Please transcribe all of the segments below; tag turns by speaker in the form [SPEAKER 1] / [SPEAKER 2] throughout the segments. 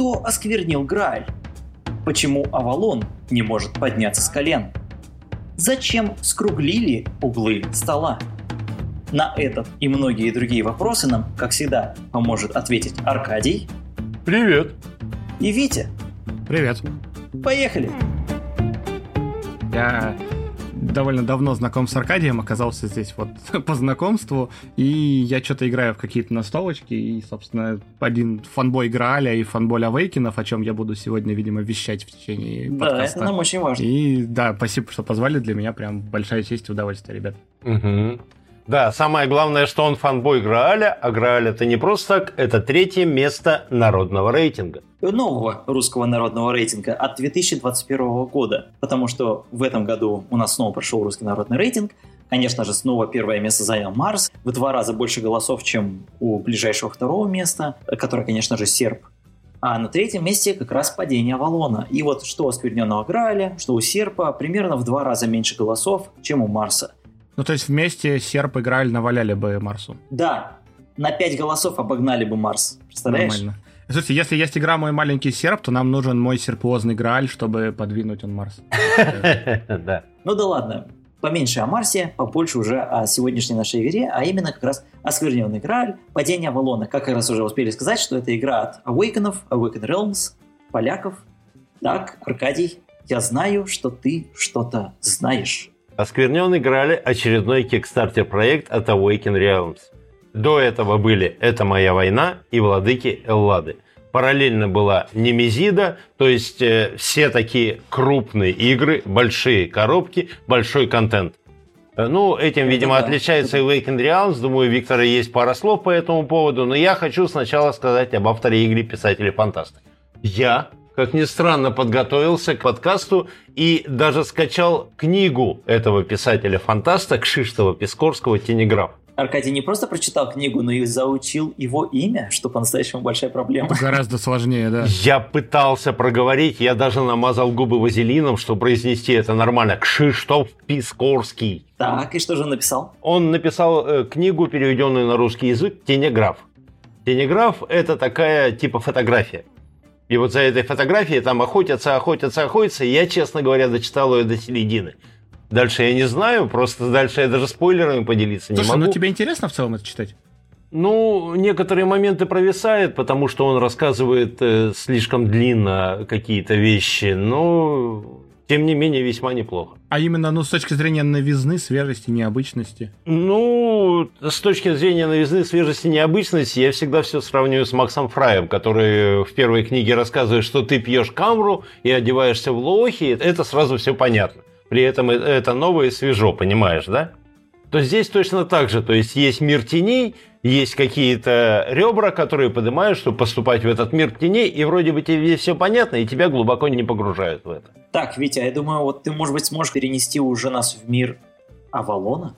[SPEAKER 1] Кто осквернил Грааль? Почему Авалон не может подняться с колен? Зачем скруглили углы стола? На этот и многие другие вопросы нам, как всегда, поможет ответить Аркадий.
[SPEAKER 2] Привет.
[SPEAKER 1] И Витя.
[SPEAKER 3] Привет.
[SPEAKER 1] Поехали.
[SPEAKER 3] Я довольно давно знаком с Аркадием, оказался здесь вот по знакомству, и я что-то играю в какие-то настолочки, и, собственно, один фанбой Грааля и фанбой Авейкинов, о чем я буду сегодня, видимо, вещать в течение
[SPEAKER 1] да,
[SPEAKER 3] подкаста.
[SPEAKER 1] это нам очень важно.
[SPEAKER 3] И да, спасибо, что позвали, для меня прям большая честь и удовольствие, ребят.
[SPEAKER 2] Угу. Да, самое главное, что он фанбой Грааля, а Грааль это не просто так, это третье место народного рейтинга.
[SPEAKER 1] Нового русского народного рейтинга от 2021 года, потому что в этом году у нас снова прошел русский народный рейтинг, Конечно же, снова первое место занял Марс. В два раза больше голосов, чем у ближайшего второго места, которое, конечно же, Серб. А на третьем месте как раз падение Авалона. И вот что у оскверненного Граля, что у Серпа, примерно в два раза меньше голосов, чем у Марса.
[SPEAKER 3] Ну, то есть вместе Серп и Грааль наваляли бы Марсу.
[SPEAKER 1] Да, на 5 голосов обогнали бы Марс. Представляешь?
[SPEAKER 3] Нормально. Слушайте, если есть игра «Мой маленький серп», то нам нужен мой серпуозный Грааль, чтобы подвинуть он Марс.
[SPEAKER 2] Да.
[SPEAKER 1] Ну да ладно, поменьше о Марсе, побольше уже о сегодняшней нашей игре, а именно как раз оскверненный Грааль, падение Авалона. Как раз уже успели сказать, что это игра от Awakenов, Awaken Realms, поляков. Так, Аркадий, я знаю, что ты что-то знаешь.
[SPEAKER 2] Оскверненный Грааль – очередной кикстартер проект от Awaken Realms. До этого были «Это моя война» и «Владыки Эллады». Параллельно была Немезида, то есть э, все такие крупные игры, большие коробки, большой контент. Э, Ну, этим, видимо, отличается и Awaken Realms. Думаю, у Виктора есть пара слов по этому поводу, но я хочу сначала сказать об авторе игры писателе фантасты. Я, как ни странно, подготовился к подкасту и даже скачал книгу этого писателя-фантаста Кшиштова-Пискорского «Тенеграф».
[SPEAKER 1] Аркадий не просто прочитал книгу, но и заучил его имя, что по-настоящему большая проблема.
[SPEAKER 3] Гораздо сложнее, да.
[SPEAKER 2] Я пытался проговорить, я даже намазал губы вазелином, чтобы произнести это нормально. Кшиштоф Пискорский.
[SPEAKER 1] Так, и что же он написал?
[SPEAKER 2] Он написал э, книгу, переведенную на русский язык, «Тенеграф». Тенеграф – это такая типа фотография. И вот за этой фотографией там охотятся, охотятся, охотятся. И я, честно говоря, дочитал ее до середины. Дальше я не знаю, просто дальше я даже спойлерами поделиться
[SPEAKER 3] Слушай,
[SPEAKER 2] не могу.
[SPEAKER 3] ну тебе интересно в целом это читать?
[SPEAKER 2] Ну, некоторые моменты провисают, потому что он рассказывает э, слишком длинно какие-то вещи, но тем не менее весьма неплохо.
[SPEAKER 3] А именно, ну, с точки зрения новизны, свежести, необычности.
[SPEAKER 2] Ну, с точки зрения новизны, свежести, необычности, я всегда все сравниваю с Максом Фраем, который в первой книге рассказывает, что ты пьешь камру и одеваешься в лохи, это сразу все понятно. При этом это новое и свежо, понимаешь, да? То здесь точно так же, то есть есть мир теней, есть какие-то ребра, которые поднимают, чтобы поступать в этот мир теней, и вроде бы тебе все понятно, и тебя глубоко не погружают в это.
[SPEAKER 1] Так, Витя, я думаю, вот ты, может быть, сможешь перенести уже нас в мир Авалона?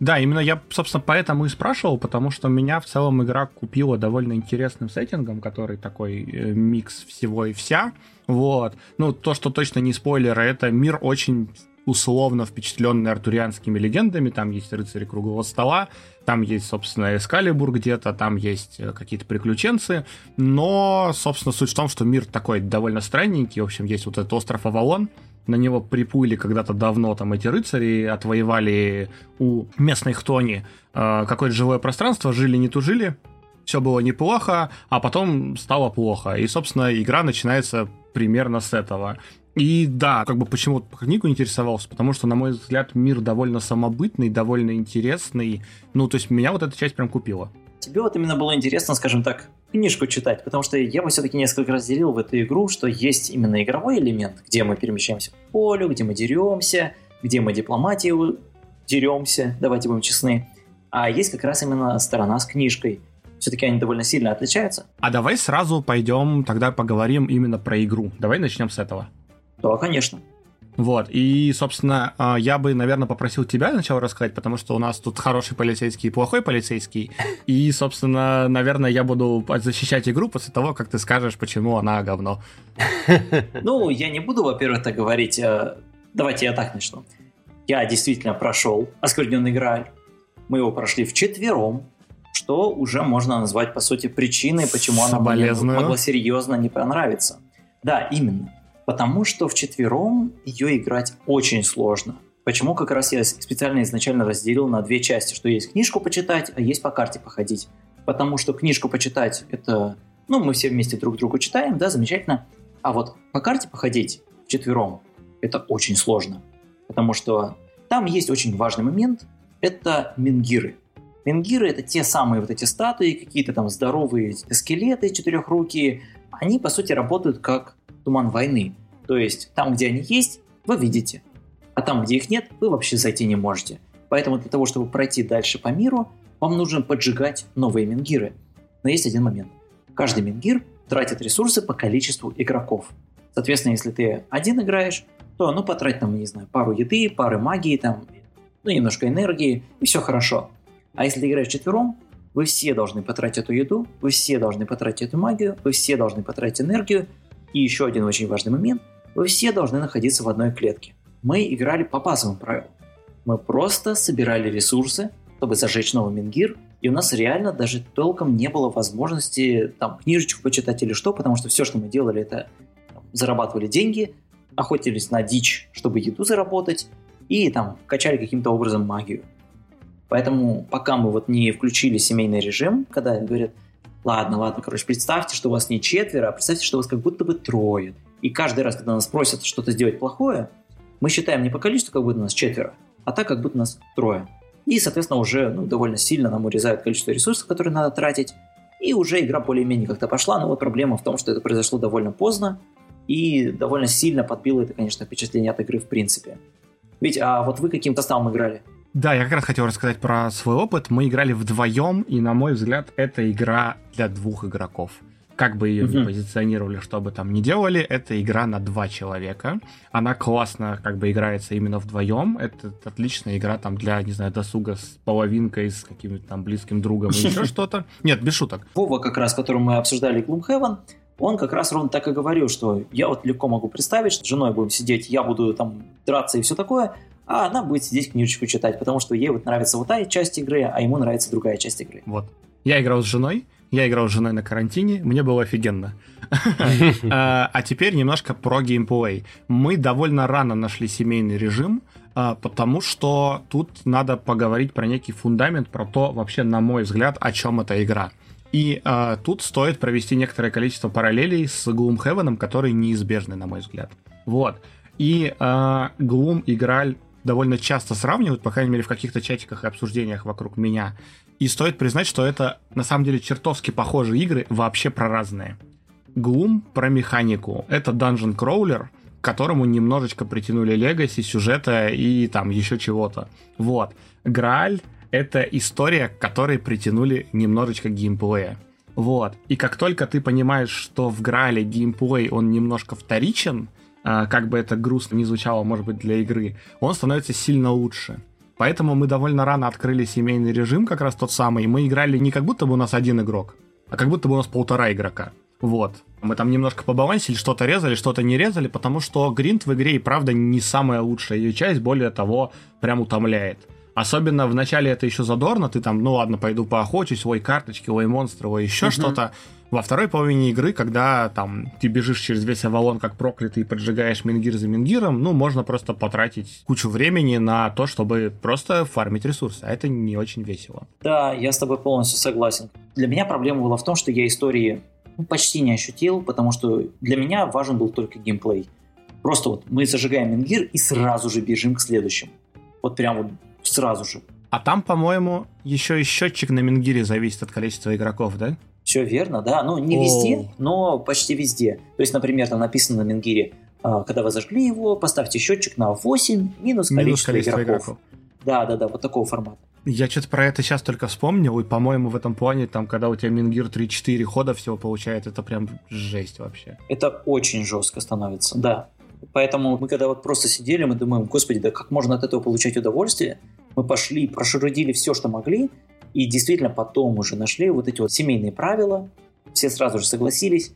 [SPEAKER 3] Да, именно я, собственно, поэтому и спрашивал, потому что меня в целом игра купила довольно интересным сеттингом, который такой э, микс всего и вся. Вот. Ну, то, что точно не спойлер, это мир очень условно впечатленный артурианскими легендами. Там есть рыцари круглого стола, там есть, собственно, Эскалибур где-то, там есть э, какие-то приключенцы. Но, собственно, суть в том, что мир такой довольно странненький. В общем, есть вот этот остров Авалон, на него приплыли когда-то давно там эти рыцари, отвоевали у местной хтони э, какое-то жилое пространство, жили не тужили, все было неплохо, а потом стало плохо. И, собственно, игра начинается примерно с этого. И да, как бы почему по книгу интересовался, потому что, на мой взгляд, мир довольно самобытный, довольно интересный. Ну, то есть меня вот эта часть прям купила.
[SPEAKER 1] Тебе вот именно было интересно, скажем так, книжку читать, потому что я бы все-таки несколько разделил в эту игру, что есть именно игровой элемент, где мы перемещаемся по полю, где мы деремся, где мы дипломатию деремся, давайте будем честны. А есть как раз именно сторона с книжкой. Все-таки они довольно сильно отличаются.
[SPEAKER 3] А давай сразу пойдем тогда поговорим именно про игру. Давай начнем с этого.
[SPEAKER 1] Да, конечно.
[SPEAKER 3] Вот, и, собственно, а, я бы, наверное, попросил тебя сначала рассказать, потому что у нас тут хороший полицейский и плохой полицейский, и, собственно, наверное, я буду защищать игру после того, как ты скажешь, почему она говно.
[SPEAKER 1] Ну, я не буду, во-первых, так говорить. э, Давайте я так начну. Я действительно прошел оскверненный Грааль. Мы его прошли вчетвером. что уже можно назвать, по сути, причиной, почему она мне могла серьезно не понравиться. Да, именно. Потому что в четвером ее играть очень сложно. Почему как раз я специально изначально разделил на две части, что есть книжку почитать, а есть по карте походить. Потому что книжку почитать это, ну, мы все вместе друг другу читаем, да, замечательно. А вот по карте походить четвером это очень сложно. Потому что там есть очень важный момент, это мингиры. Мингиры это те самые вот эти статуи, какие-то там здоровые скелеты четырехрукие. Они, по сути, работают как туман войны. То есть там, где они есть, вы видите. А там, где их нет, вы вообще зайти не можете. Поэтому для того, чтобы пройти дальше по миру, вам нужно поджигать новые мингиры. Но есть один момент. Каждый мингир тратит ресурсы по количеству игроков. Соответственно, если ты один играешь, то ну потрать там, не знаю, пару еды, пары магии, там, ну немножко энергии, и все хорошо. А если ты играешь четвером, вы все должны потратить эту еду, вы все должны потратить эту магию, вы все должны потратить энергию. И еще один очень важный момент, вы все должны находиться в одной клетке. Мы играли по базовым правилам. Мы просто собирали ресурсы, чтобы зажечь новый Мингир, и у нас реально даже толком не было возможности там книжечку почитать или что, потому что все, что мы делали, это зарабатывали деньги, охотились на дичь, чтобы еду заработать, и там качали каким-то образом магию. Поэтому пока мы вот не включили семейный режим, когда говорят, ладно, ладно, короче, представьте, что у вас не четверо, а представьте, что у вас как будто бы трое. И каждый раз, когда нас просят что-то сделать плохое, мы считаем не по количеству, как будто нас четверо, а так, как будто нас трое. И, соответственно, уже ну, довольно сильно нам урезают количество ресурсов, которые надо тратить. И уже игра более-менее как-то пошла, но вот проблема в том, что это произошло довольно поздно, и довольно сильно подбило это, конечно, впечатление от игры в принципе. Ведь, а вот вы каким составом играли?
[SPEAKER 3] Да, я как раз хотел рассказать про свой опыт. Мы играли вдвоем, и, на мой взгляд, это игра для двух игроков. Как бы ее uh-huh. ни позиционировали, что бы там ни делали, это игра на два человека. Она классно как бы играется именно вдвоем. Это отличная игра там для, не знаю, досуга с половинкой, с каким-то там близким другом или еще что-то. Нет, без шуток.
[SPEAKER 1] Вова, как раз, которым мы обсуждали Gloomhaven, он как раз ровно так и говорил, что я вот легко могу представить, что с женой будем сидеть, я буду там драться и все такое, а она будет сидеть книжечку читать, потому что ей вот нравится вот та часть игры, а ему нравится другая часть игры.
[SPEAKER 3] Вот. Я играл с женой, я играл с женой на карантине, мне было офигенно. А, а теперь немножко про геймплей. Мы довольно рано нашли семейный режим, а, потому что тут надо поговорить про некий фундамент, про то, вообще, на мой взгляд, о чем эта игра. И э, тут стоит провести некоторое количество параллелей с Gloomhaven, которые неизбежны, на мой взгляд. Вот. И э, Gloom и Граль довольно часто сравнивают, по крайней мере, в каких-то чатиках и обсуждениях вокруг меня. И стоит признать, что это на самом деле чертовски похожие игры, вообще про разные. Gloom про механику. Это Dungeon Crawler, к которому немножечко притянули легаси, сюжета и там еще чего-то. Вот. Грааль это история, к которой притянули немножечко геймплея. Вот. И как только ты понимаешь, что в Грале геймплей, он немножко вторичен, как бы это грустно не звучало, может быть, для игры, он становится сильно лучше. Поэтому мы довольно рано открыли семейный режим, как раз тот самый, и мы играли не как будто бы у нас один игрок, а как будто бы у нас полтора игрока. Вот. Мы там немножко побалансили, что-то резали, что-то не резали, потому что гринд в игре и правда не самая лучшая ее часть, более того, прям утомляет. Особенно в начале это еще задорно, ты там, ну ладно, пойду поохочусь, ой, карточки, ой, монстры, ой, еще uh-huh. что-то. Во второй половине игры, когда там ты бежишь через весь Авалон как проклятый и поджигаешь мингир за мингиром, ну, можно просто потратить кучу времени на то, чтобы просто фармить ресурсы, а это не очень весело.
[SPEAKER 1] Да, я с тобой полностью согласен. Для меня проблема была в том, что я истории ну, почти не ощутил, потому что для меня важен был только геймплей. Просто вот мы зажигаем мингир и сразу же бежим к следующему. Вот прям вот сразу же.
[SPEAKER 3] А там, по-моему, еще и счетчик на Мингире зависит от количества игроков, да?
[SPEAKER 1] Все верно, да. Ну, не везде, но почти везде. То есть, например, там написано на Мингире, а, когда вы зажгли его, поставьте счетчик на 8 минус, минус количество, количество игроков. игроков. Да, да, да, вот такого формата.
[SPEAKER 3] Я что-то про это сейчас только вспомнил, и, по-моему, в этом плане, там, когда у тебя Мингир 3-4 хода всего получает, это прям жесть вообще.
[SPEAKER 1] Это очень жестко становится, да. Поэтому мы когда вот просто сидели, мы думаем, господи, да как можно от этого получать удовольствие? Мы пошли, прошерудили все, что могли, и действительно потом уже нашли вот эти вот семейные правила, все сразу же согласились,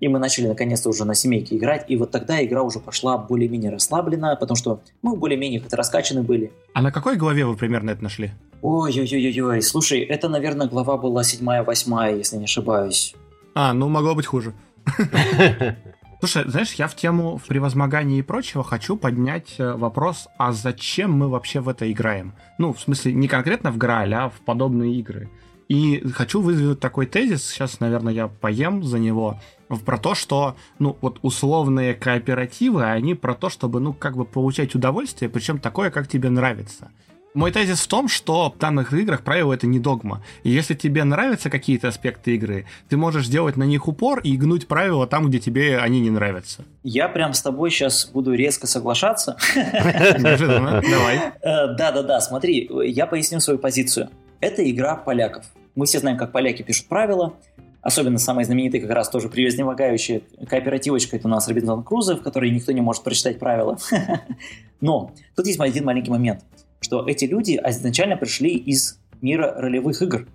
[SPEAKER 1] и мы начали наконец-то уже на семейке играть, и вот тогда игра уже пошла более-менее расслабленно, потому что мы более-менее как-то раскачаны были.
[SPEAKER 3] А на какой главе вы примерно это нашли?
[SPEAKER 1] Ой-ой-ой-ой, слушай, это, наверное, глава была седьмая, восьмая, если не ошибаюсь.
[SPEAKER 3] А, ну могло быть хуже. Слушай, знаешь, я в тему в превозмогании и прочего хочу поднять э, вопрос, а зачем мы вообще в это играем? Ну, в смысле, не конкретно в Грааль, а в подобные игры. И хочу вызвать такой тезис, сейчас, наверное, я поем за него, про то, что, ну, вот условные кооперативы, они про то, чтобы, ну, как бы получать удовольствие, причем такое, как тебе нравится. Мой тезис в том, что в данных играх правило это не догма. И если тебе нравятся какие-то аспекты игры, ты можешь делать на них упор и гнуть правила там, где тебе они не нравятся.
[SPEAKER 1] Я прям с тобой сейчас буду резко соглашаться.
[SPEAKER 3] Давай.
[SPEAKER 1] Э, да-да-да, смотри, я поясню свою позицию. Это игра поляков. Мы все знаем, как поляки пишут правила. Особенно самые знаменитые как раз тоже превознемогающие кооперативочка, это у нас Робинзон Крузо, в которой никто не может прочитать правила. Но тут есть один маленький момент – что эти люди изначально пришли из мира ролевых игр.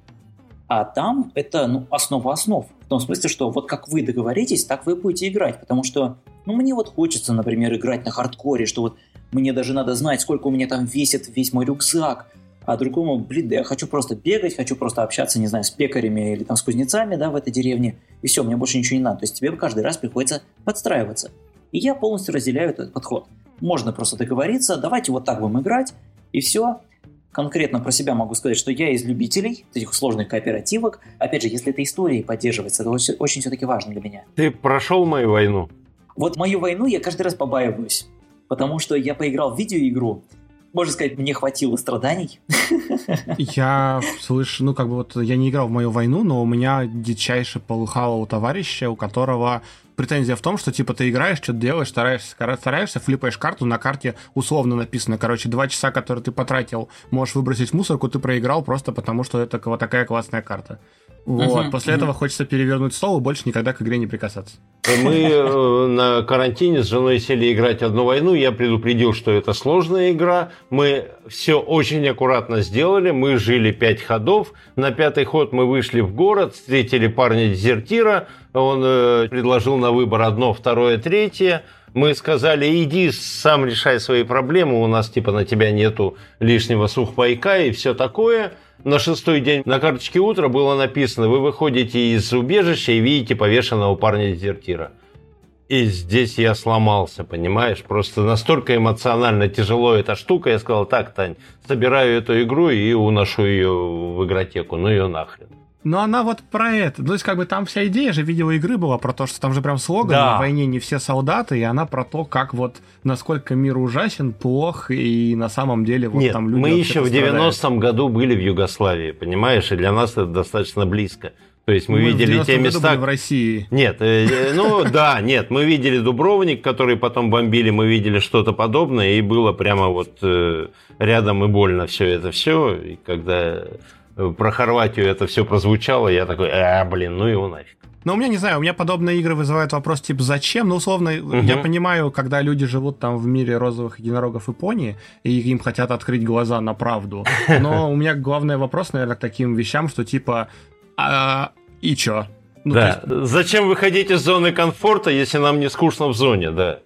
[SPEAKER 1] А там это ну, основа основ. В том смысле, что вот как вы договоритесь, так вы будете играть. Потому что ну, мне вот хочется, например, играть на хардкоре, что вот мне даже надо знать, сколько у меня там весит весь мой рюкзак. А другому, блин, да я хочу просто бегать, хочу просто общаться, не знаю, с пекарями или там с кузнецами, да, в этой деревне. И все, мне больше ничего не надо. То есть тебе каждый раз приходится подстраиваться. И я полностью разделяю этот подход. Можно просто договориться, давайте вот так будем играть, и все. Конкретно про себя могу сказать, что я из любителей этих сложных кооперативок. Опять же, если это историей поддерживается, это очень, очень все-таки важно для меня.
[SPEAKER 2] Ты прошел мою войну?
[SPEAKER 1] Вот мою войну я каждый раз побаиваюсь. Потому что я поиграл в видеоигру, можно сказать, мне хватило страданий.
[SPEAKER 3] Я слышу, ну как бы вот я не играл в мою войну, но у меня дичайше полыхало у товарища, у которого претензия в том, что типа ты играешь, что-то делаешь, стараешься, стараешься, флипаешь карту, на карте условно написано, короче, два часа, которые ты потратил, можешь выбросить в мусорку, ты проиграл просто потому, что это вот такая классная карта. Вот. Uh-huh, После uh-huh. этого хочется перевернуть стол и больше никогда к игре не прикасаться.
[SPEAKER 2] Мы э, на карантине с женой сели играть одну войну. Я предупредил, что это сложная игра. Мы все очень аккуратно сделали. Мы жили пять ходов. На пятый ход мы вышли в город, встретили парня-дезертира. Он э, предложил на выбор одно, второе, третье. Мы сказали, иди сам решай свои проблемы, у нас типа на тебя нету лишнего сухпайка и все такое на шестой день на карточке утра было написано, вы выходите из убежища и видите повешенного парня-дезертира. И здесь я сломался, понимаешь? Просто настолько эмоционально тяжело эта штука. Я сказал, так, Тань, собираю эту игру и уношу ее в игротеку. Ну ее нахрен.
[SPEAKER 3] Но она вот про это. То есть, как бы там вся идея же видеоигры была про то, что там же прям слоган
[SPEAKER 2] да.
[SPEAKER 3] на войне не все солдаты, и она про то, как вот насколько мир ужасен, плох, и на самом деле вот
[SPEAKER 2] Нет,
[SPEAKER 3] там люди.
[SPEAKER 2] Мы еще в 90-м году были в Югославии, понимаешь, и для нас это достаточно близко. То есть мы, мы видели те места...
[SPEAKER 3] в России.
[SPEAKER 2] Нет, э, э, ну да, нет, мы видели Дубровник, который потом бомбили, мы видели что-то подобное, и было прямо вот э, рядом и больно все это все. И когда про Хорватию это все прозвучало, я такой, а, блин, ну его нафиг.
[SPEAKER 3] Но у меня, не знаю, у меня подобные игры вызывают вопрос, типа, зачем? Ну, условно, угу. я понимаю, когда люди живут там в мире розовых единорогов и пони, и им хотят открыть глаза на правду. Но у меня главный вопрос, наверное, к таким вещам, что типа, а, и чё?
[SPEAKER 2] Ну, да. Есть... Зачем выходить из зоны комфорта, если нам не скучно в зоне, да?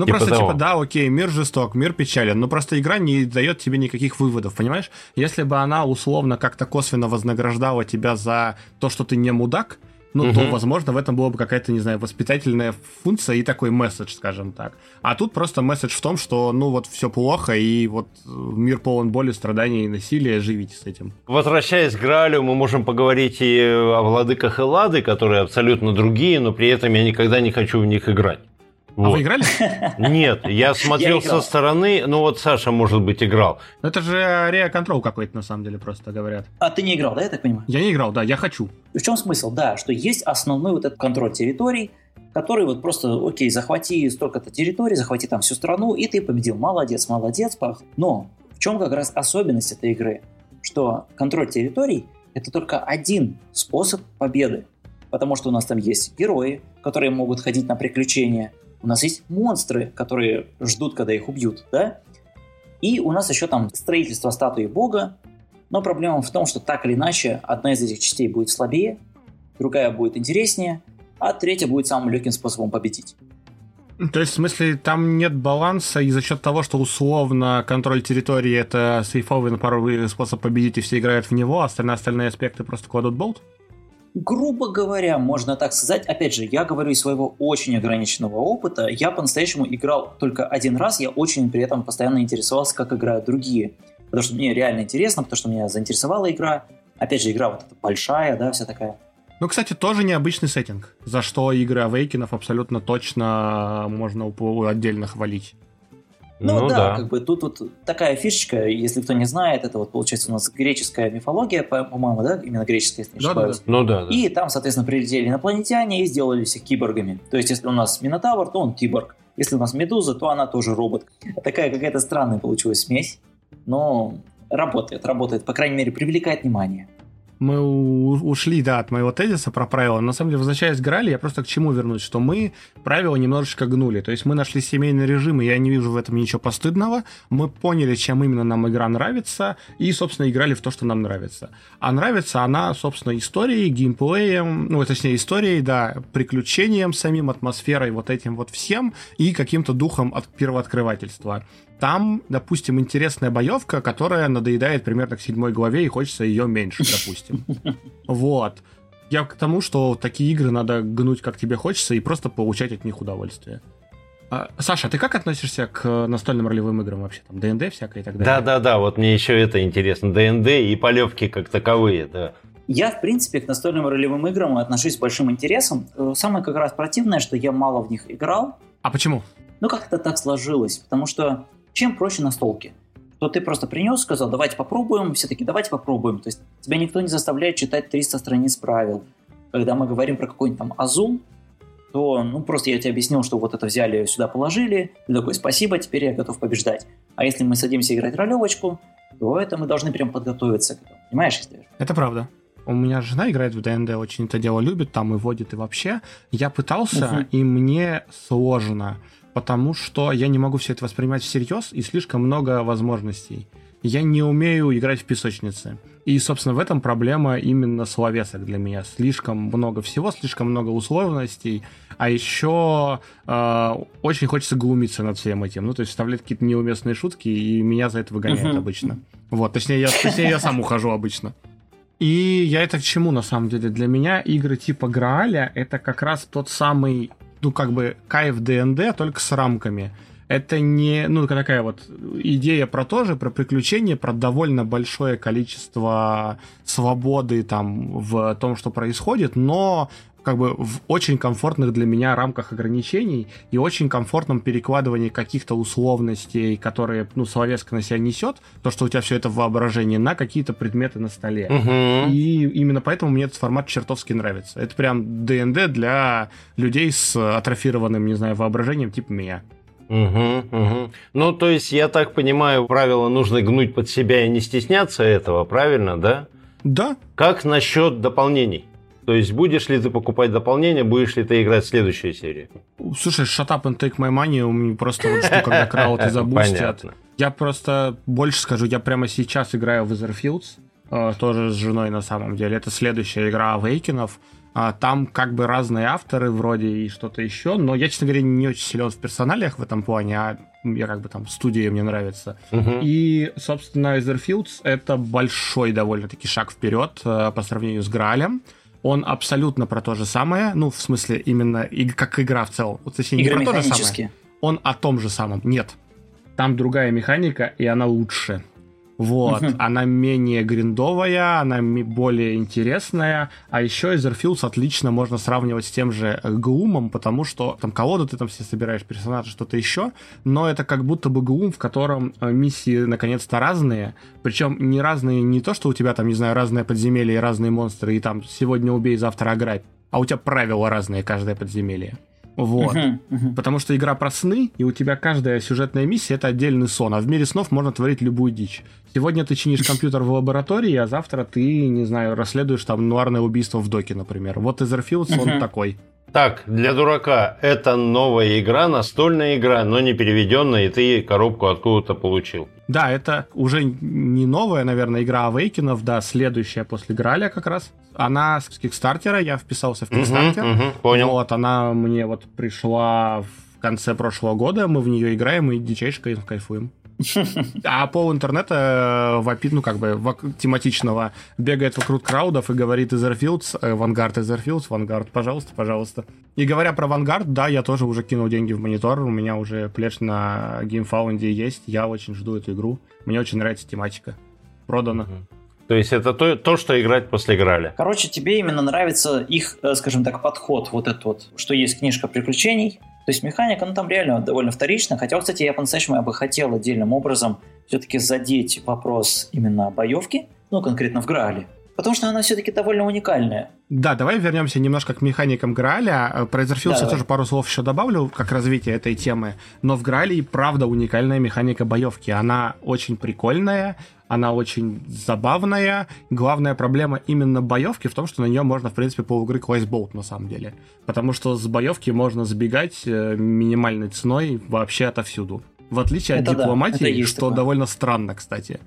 [SPEAKER 3] Ну, типа просто, того. типа, да, окей, мир жесток, мир печален, но просто игра не дает тебе никаких выводов, понимаешь? Если бы она условно как-то косвенно вознаграждала тебя за то, что ты не мудак, ну, угу. то, возможно, в этом была бы какая-то, не знаю, воспитательная функция и такой месседж, скажем так. А тут просто месседж в том, что, ну, вот все плохо, и вот мир полон боли, страданий и насилия, живите с этим.
[SPEAKER 2] Возвращаясь к Гралю, мы можем поговорить и о владыках Эллады, которые абсолютно другие, но при этом я никогда не хочу в них играть.
[SPEAKER 3] Вот. А вы играли?
[SPEAKER 2] Нет, я смотрел со стороны, ну вот Саша, может быть, играл.
[SPEAKER 3] Это же Area Control какой-то, на самом деле, просто говорят.
[SPEAKER 1] А ты не играл, да, я так понимаю?
[SPEAKER 3] Я не играл, да, я хочу.
[SPEAKER 1] В чем смысл? Да, что есть основной вот этот контроль территорий, который вот просто, окей, захвати столько-то территорий, захвати там всю страну, и ты победил. Молодец, молодец, пах. Но в чем как раз особенность этой игры? Что контроль территорий – это только один способ победы. Потому что у нас там есть герои, которые могут ходить на приключения – у нас есть монстры, которые ждут, когда их убьют, да? И у нас еще там строительство статуи бога, но проблема в том, что так или иначе одна из этих частей будет слабее, другая будет интереснее, а третья будет самым легким способом победить.
[SPEAKER 3] То есть, в смысле, там нет баланса, и за счет того, что условно контроль территории это сейфовый на пару способ победить, и все играют в него, а остальные, остальные аспекты просто кладут болт?
[SPEAKER 1] Грубо говоря, можно так сказать. Опять же, я говорю из своего очень ограниченного опыта. Я по-настоящему играл только один раз. Я очень при этом постоянно интересовался, как играют другие. Потому что мне реально интересно, потому что меня заинтересовала игра. Опять же, игра вот эта большая, да, вся такая.
[SPEAKER 3] Ну, кстати, тоже необычный сеттинг, за что игры Авейкинов абсолютно точно можно отдельно хвалить.
[SPEAKER 1] Ну, ну да, да, как бы тут вот такая фишечка, если кто не знает, это вот получается у нас греческая мифология, по-моему, да, именно греческая, если не да, ошибаюсь. Да,
[SPEAKER 2] да. Ну да, да.
[SPEAKER 1] И там, соответственно, прилетели инопланетяне и сделали всех киборгами. То есть, если у нас Минотавр, то он киборг. Если у нас Медуза, то она тоже робот. Такая какая-то странная получилась смесь, но работает, работает, по крайней мере, привлекает внимание
[SPEAKER 3] мы ушли, да, от моего тезиса про правила. На самом деле, возвращаясь к Грали, я просто к чему вернусь, что мы правила немножечко гнули. То есть мы нашли семейный режим, и я не вижу в этом ничего постыдного. Мы поняли, чем именно нам игра нравится, и, собственно, играли в то, что нам нравится. А нравится она, собственно, историей, геймплеем, ну, точнее, историей, да, приключением самим, атмосферой, вот этим вот всем, и каким-то духом от первооткрывательства. Там, допустим, интересная боевка, которая надоедает примерно к седьмой главе, и хочется ее меньше, допустим. Вот. Я к тому, что такие игры надо гнуть, как тебе хочется, и просто получать от них удовольствие. А, Саша, ты как относишься к настольным ролевым играм вообще? Там ДНД всякое и так далее?
[SPEAKER 2] Да-да-да, вот мне еще это интересно. ДНД и полевки как таковые, да.
[SPEAKER 1] Я, в принципе, к настольным ролевым играм отношусь с большим интересом. Самое как раз противное, что я мало в них играл.
[SPEAKER 3] А почему?
[SPEAKER 1] Ну, как-то так сложилось. Потому что чем проще настолки? То ты просто принес, сказал, давайте попробуем, все таки давайте попробуем. То есть тебя никто не заставляет читать 300 страниц правил. Когда мы говорим про какой-нибудь там Азул, то, ну, просто я тебе объяснил, что вот это взяли, сюда положили, ты такой, спасибо, теперь я готов побеждать. А если мы садимся играть ролевочку, то это мы должны прям подготовиться к этому. Понимаешь, если
[SPEAKER 3] Это правда. У меня жена играет в ДНД, очень это дело любит, там и водит, и вообще. Я пытался, uh-huh. и мне сложно потому что я не могу все это воспринимать всерьез и слишком много возможностей. Я не умею играть в песочнице. И, собственно, в этом проблема именно словесок для меня. Слишком много всего, слишком много условностей. А еще э, очень хочется глумиться над всем этим. Ну, то есть вставлять какие-то неуместные шутки, и меня за это выгоняют обычно. Вот, точнее я, точнее, я сам ухожу обычно. И я это к чему, на самом деле? Для меня игры типа Грааля — это как раз тот самый ну, как бы кайф ДНД, только с рамками. Это не, ну, такая вот идея про то же, про приключения, про довольно большое количество свободы там в том, что происходит, но как бы в очень комфортных для меня рамках ограничений и очень комфортном перекладывании каких-то условностей, которые, ну, словеска на себя несет, то, что у тебя все это в воображении, на какие-то предметы на столе. Угу. И именно поэтому мне этот формат чертовски нравится. Это прям ДНД для людей с атрофированным, не знаю, воображением типа меня.
[SPEAKER 2] Угу, угу. Ну, то есть, я так понимаю, правило нужно гнуть под себя и не стесняться этого, правильно, да?
[SPEAKER 3] Да.
[SPEAKER 2] Как насчет дополнений? То есть будешь ли ты покупать дополнение, будешь ли ты играть в следующую серию?
[SPEAKER 3] Слушай, shut up and take my money, у меня просто вот жду, когда крауты забустят. Я просто больше скажу, я прямо сейчас играю в Etherfields, э, тоже с женой на самом деле. Это следующая игра Авейкинов. Там как бы разные авторы вроде и что-то еще, но я, честно говоря, не очень силен в персоналиях в этом плане, а я как бы там студия мне нравится. Uh-huh. И, собственно, Etherfields это большой довольно-таки шаг вперед э, по сравнению с Гралем он абсолютно про то же самое, ну, в смысле, именно и, как игра в целом. Вот, точнее, Игры не про то же самое. Он о том же самом. Нет. Там другая механика, и она лучше. Вот, угу. она менее гриндовая, она более интересная, а еще Etherfields отлично можно сравнивать с тем же Глумом, потому что там колоду ты там все собираешь, персонажа, что-то еще, но это как будто бы Глум, в котором э, миссии наконец-то разные, причем не разные не то, что у тебя там, не знаю, разные подземелья и разные монстры, и там сегодня убей, завтра ограбь, а у тебя правила разные каждое подземелье. Вот. Uh-huh, uh-huh. Потому что игра про сны, и у тебя каждая сюжетная миссия это отдельный сон. А в мире снов можно творить любую дичь. Сегодня ты чинишь компьютер в лаборатории, а завтра ты, не знаю, расследуешь там нуарное убийство в доке, например. Вот Etherfields, uh-huh. он такой.
[SPEAKER 2] Так, для дурака, это новая игра, настольная игра, но не переведенная, и ты коробку откуда-то получил.
[SPEAKER 3] Да, это уже не новая, наверное, игра Авейкинов, да, следующая после Граля как раз. Она с Кикстартера, я вписался в Кикстартер. Угу, угу,
[SPEAKER 2] понял.
[SPEAKER 3] Вот, она мне вот пришла в в конце прошлого года, мы в нее играем и дичайше кайфуем. А пол интернета э, вопит, ну, как бы, тематичного, бегает вокруг краудов и говорит Etherfields, э, Vanguard Etherfields, Vanguard, пожалуйста, пожалуйста. И говоря про Vanguard, да, я тоже уже кинул деньги в монитор, у меня уже плеш на GameFound есть, я очень жду эту игру, мне очень нравится тематика. Продано.
[SPEAKER 2] То есть это то, то, что играть после Граля.
[SPEAKER 1] Короче, тебе именно нравится их, э, скажем так, подход, вот этот вот, что есть книжка приключений, то есть механика, ну там реально довольно вторична. Хотя, кстати, я по-настоящему я бы хотел отдельным образом все-таки задеть вопрос именно боевки, ну конкретно в Граале. Потому что она все-таки довольно уникальная.
[SPEAKER 3] Да, давай вернемся немножко к механикам Грааля. Э, про Эзерфилд да, я тоже пару слов еще добавлю, как развитие этой темы. Но в Граале и правда уникальная механика боевки. Она очень прикольная, она очень забавная. Главная проблема именно боевки в том, что на нее можно, в принципе, полугры болт на самом деле. Потому что с боевки можно сбегать э, минимальной ценой вообще отовсюду. В отличие это от да, дипломатии, что такое. довольно странно, кстати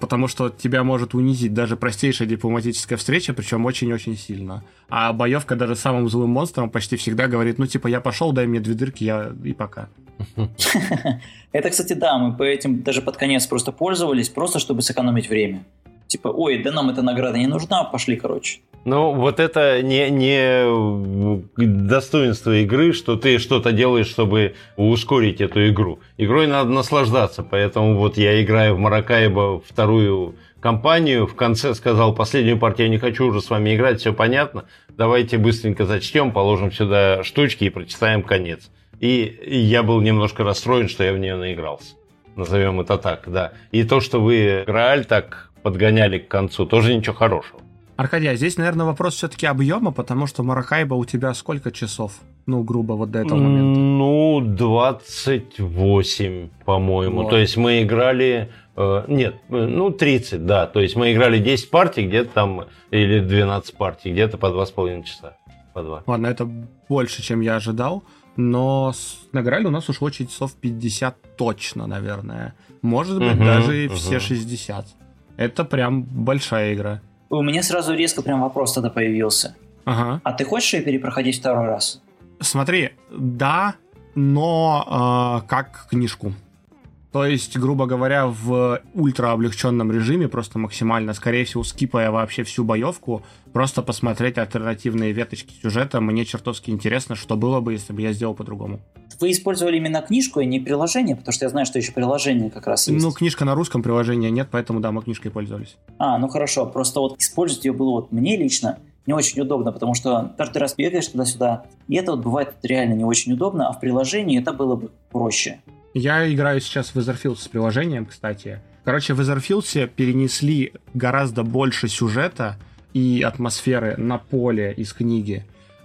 [SPEAKER 3] потому что тебя может унизить даже простейшая дипломатическая встреча, причем очень-очень сильно. А боевка даже самым злым монстром почти всегда говорит, ну типа я пошел, дай мне две дырки, я и пока.
[SPEAKER 1] Это, кстати, да, мы по этим даже под конец просто пользовались, просто чтобы сэкономить время. Типа, ой, да нам эта награда не нужна, пошли, короче.
[SPEAKER 2] Ну, вот это не, не достоинство игры, что ты что-то делаешь, чтобы ускорить эту игру. Игрой надо наслаждаться, поэтому вот я играю в Маракайбо вторую компанию, в конце сказал, последнюю партию я не хочу уже с вами играть, все понятно, давайте быстренько зачтем, положим сюда штучки и прочитаем конец. И я был немножко расстроен, что я в нее наигрался. Назовем это так, да. И то, что вы Грааль так подгоняли к концу, тоже ничего хорошего.
[SPEAKER 3] Аркадий, а здесь, наверное, вопрос все-таки объема, потому что Маракайба у тебя сколько часов? Ну, грубо, вот до этого момента.
[SPEAKER 2] Ну, 28, по-моему. Вот. То есть мы играли... Э, нет, ну, 30, да. То есть мы играли 10 партий где-то там, или 12 партий, где-то по 2,5 часа. По 2.
[SPEAKER 3] Ладно, это больше, чем я ожидал. Но с... на Грале у нас ушло часов 50 точно, наверное. Может быть, угу, даже угу. все 60. Это прям большая игра.
[SPEAKER 1] У меня сразу резко прям вопрос тогда появился. Ага. А ты хочешь ее перепроходить второй раз?
[SPEAKER 3] Смотри, да, но э, как книжку. То есть, грубо говоря, в ультра облегченном режиме, просто максимально, скорее всего, скипая вообще всю боевку, просто посмотреть альтернативные веточки сюжета. Мне чертовски интересно, что было бы, если бы я сделал по-другому.
[SPEAKER 1] Вы использовали именно книжку, и не приложение, потому что я знаю, что еще приложение как раз есть.
[SPEAKER 3] Ну, книжка на русском, приложения нет, поэтому, да, мы книжкой пользовались.
[SPEAKER 1] А, ну хорошо, просто вот использовать ее было вот мне лично не очень удобно, потому что каждый раз бегаешь туда-сюда, и это вот бывает реально не очень удобно, а в приложении это было бы проще.
[SPEAKER 3] Я играю сейчас в Etherfields с приложением, кстати. Короче, в Etherfields перенесли гораздо больше сюжета и атмосферы на поле из книги.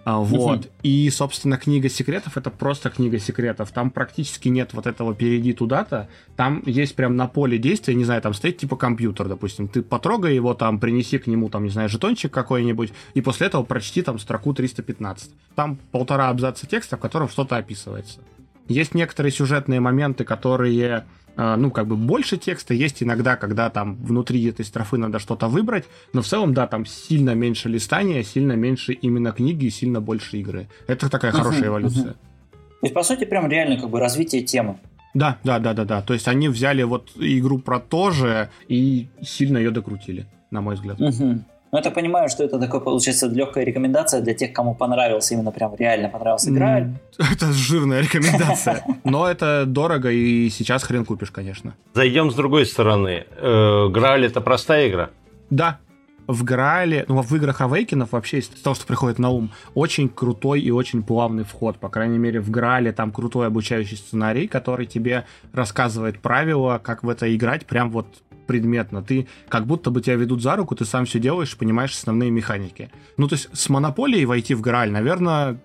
[SPEAKER 3] А, вот. И, собственно, книга секретов это просто книга секретов. Там практически нет вот этого перейди туда-то. Там есть прям на поле действия, не знаю, там стоит типа компьютер, допустим. Ты потрогай его, там, принеси к нему, там, не знаю, жетончик какой-нибудь, и после этого прочти там строку 315. Там полтора абзаца текста, в котором что-то описывается. Есть некоторые сюжетные моменты, которые а, ну, как бы больше текста, есть иногда, когда там внутри этой строфы надо что-то выбрать, но в целом, да, там сильно меньше листания, сильно меньше именно книги и сильно больше игры. Это такая хорошая эволюция. Uh-huh.
[SPEAKER 1] То есть, по сути, прям реально как бы развитие темы.
[SPEAKER 3] Да, да, да, да, да. То есть они взяли вот игру про то же и сильно ее докрутили, на мой взгляд.
[SPEAKER 1] Угу. Ну, я так понимаю, что это такое, получается, легкая рекомендация для тех, кому понравился, именно прям реально понравился игра.
[SPEAKER 3] Это жирная рекомендация. Но это дорого, и сейчас хрен купишь, конечно.
[SPEAKER 2] Зайдем с другой стороны. Э, Грааль это простая игра?
[SPEAKER 3] Да. В Граале, ну, в играх Авейкинов вообще, из того, что приходит на ум, очень крутой и очень плавный вход. По крайней мере, в Граале там крутой обучающий сценарий, который тебе рассказывает правила, как в это играть, прям вот предметно. Ты как будто бы тебя ведут за руку, ты сам все делаешь, понимаешь основные механики. Ну, то есть с монополией войти в Грааль, наверное,